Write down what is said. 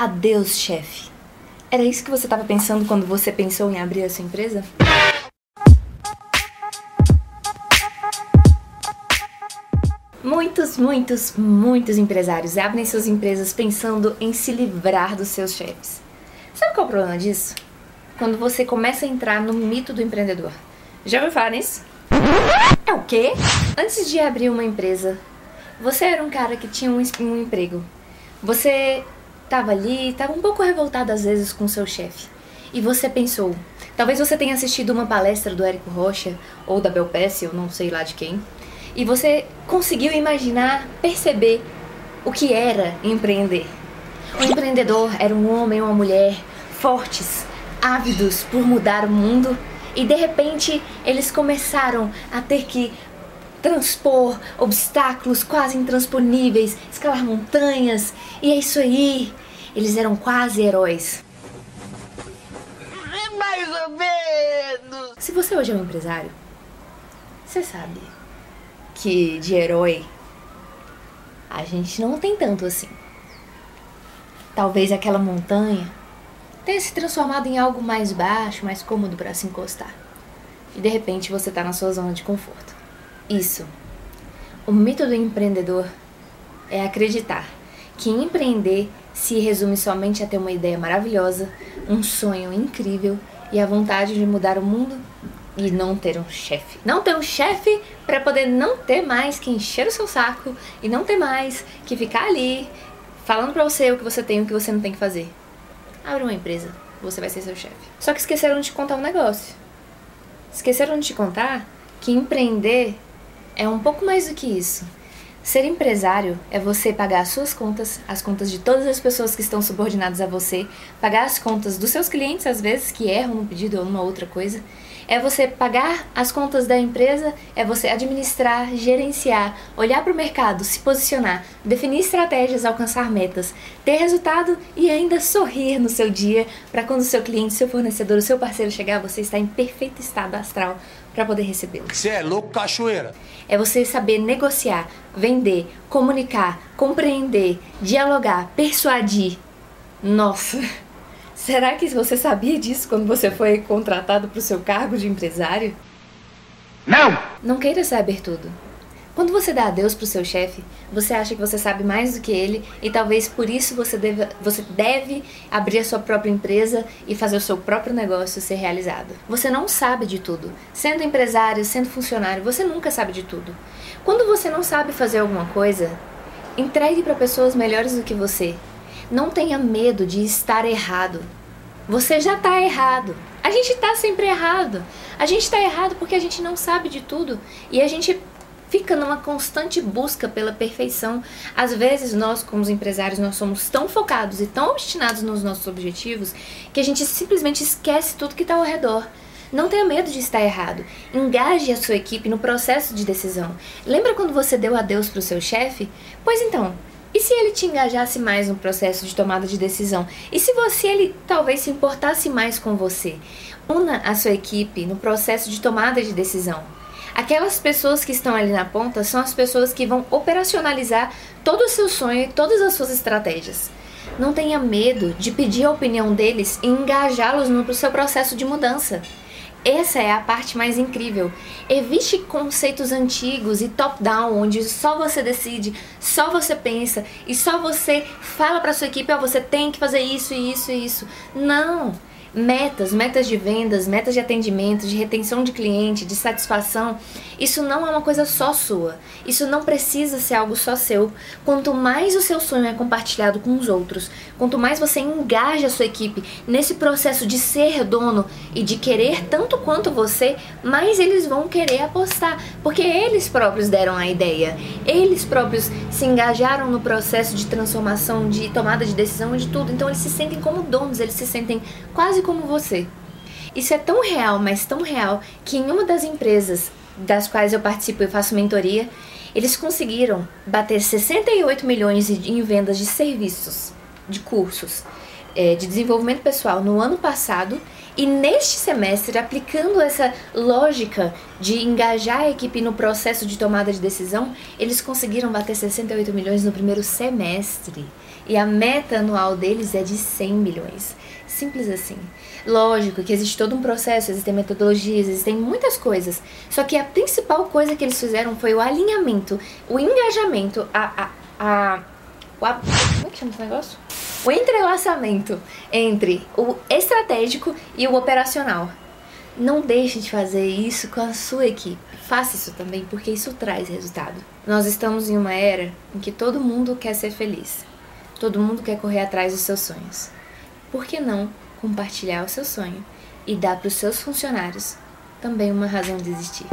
Adeus, chefe. Era isso que você estava pensando quando você pensou em abrir a sua empresa? Muitos, muitos, muitos empresários abrem suas empresas pensando em se livrar dos seus chefes. Sabe qual é o problema disso? Quando você começa a entrar no mito do empreendedor. Já ouviu falar nisso? É o quê? Antes de abrir uma empresa, você era um cara que tinha um, um emprego. Você estava ali, estava um pouco revoltado às vezes com seu chefe. E você pensou, talvez você tenha assistido uma palestra do Érico Rocha ou da Bel ou não sei lá de quem, e você conseguiu imaginar, perceber o que era empreender. O empreendedor era um homem ou uma mulher fortes, ávidos por mudar o mundo, e de repente eles começaram a ter que transpor obstáculos quase intransponíveis, escalar montanhas, e é isso aí. Eles eram quase heróis. Mais ou menos. Se você hoje é um empresário, você sabe que de herói a gente não tem tanto assim. Talvez aquela montanha tenha se transformado em algo mais baixo, mais cômodo para se encostar. E de repente você está na sua zona de conforto. Isso. O mito do empreendedor é acreditar que empreender se resume somente a ter uma ideia maravilhosa, um sonho incrível e a vontade de mudar o mundo e não ter um chefe. Não ter um chefe para poder não ter mais que encher o seu saco e não ter mais que ficar ali falando para você o que você tem e o que você não tem que fazer. Abre uma empresa, você vai ser seu chefe. Só que esqueceram de te contar um negócio. Esqueceram de te contar que empreender é um pouco mais do que isso. Ser empresário é você pagar as suas contas, as contas de todas as pessoas que estão subordinadas a você, pagar as contas dos seus clientes, às vezes, que erram no pedido ou numa outra coisa. É você pagar as contas da empresa, é você administrar, gerenciar, olhar para o mercado, se posicionar, definir estratégias, alcançar metas, ter resultado e ainda sorrir no seu dia para quando o seu cliente, seu fornecedor, o seu parceiro chegar, você está em perfeito estado astral para poder recebê-lo. Você é louco, cachoeira. É você saber negociar, vender, comunicar, compreender, dialogar, persuadir. Nossa! Será que você sabia disso quando você foi contratado para o seu cargo de empresário? Não! Não queira saber tudo. Quando você dá adeus pro seu chefe, você acha que você sabe mais do que ele e talvez por isso você deve, você deve abrir a sua própria empresa e fazer o seu próprio negócio ser realizado. Você não sabe de tudo. Sendo empresário, sendo funcionário, você nunca sabe de tudo. Quando você não sabe fazer alguma coisa, entregue para pessoas melhores do que você. Não tenha medo de estar errado. Você já está errado. A gente está sempre errado. A gente está errado porque a gente não sabe de tudo e a gente fica numa constante busca pela perfeição. Às vezes nós, como empresários, nós somos tão focados e tão obstinados nos nossos objetivos que a gente simplesmente esquece tudo que está ao redor. Não tenha medo de estar errado. Engaje a sua equipe no processo de decisão. Lembra quando você deu adeus para o seu chefe? Pois então, e se ele te engajasse mais no processo de tomada de decisão? E se você ele talvez se importasse mais com você? Una a sua equipe no processo de tomada de decisão. Aquelas pessoas que estão ali na ponta são as pessoas que vão operacionalizar todo o seu sonho e todas as suas estratégias. Não tenha medo de pedir a opinião deles e engajá-los no seu processo de mudança. Essa é a parte mais incrível. Evite conceitos antigos e top-down, onde só você decide, só você pensa e só você fala para sua equipe: oh, você tem que fazer isso, isso e isso. Não! Metas, metas de vendas, metas de atendimento, de retenção de cliente, de satisfação, isso não é uma coisa só sua. Isso não precisa ser algo só seu. Quanto mais o seu sonho é compartilhado com os outros, quanto mais você engaja a sua equipe nesse processo de ser dono e de querer tanto quanto você, mais eles vão querer apostar, porque eles próprios deram a ideia. Eles próprios se engajaram no processo de transformação, de tomada de decisão e de tudo. Então eles se sentem como donos, eles se sentem quase como você. Isso é tão real, mas tão real, que em uma das empresas das quais eu participo e faço mentoria, eles conseguiram bater 68 milhões em vendas de serviços, de cursos, é, de desenvolvimento pessoal no ano passado e neste semestre, aplicando essa lógica de engajar a equipe no processo de tomada de decisão, eles conseguiram bater 68 milhões no primeiro semestre. E a meta anual deles é de 100 milhões. Simples assim. Lógico que existe todo um processo, existem metodologias, existem muitas coisas. Só que a principal coisa que eles fizeram foi o alinhamento, o engajamento, a. a, a, a como é que chama esse negócio? O entrelaçamento entre o estratégico e o operacional. Não deixe de fazer isso com a sua equipe. Faça isso também, porque isso traz resultado. Nós estamos em uma era em que todo mundo quer ser feliz. Todo mundo quer correr atrás dos seus sonhos. Por que não compartilhar o seu sonho e dar para os seus funcionários também uma razão de existir?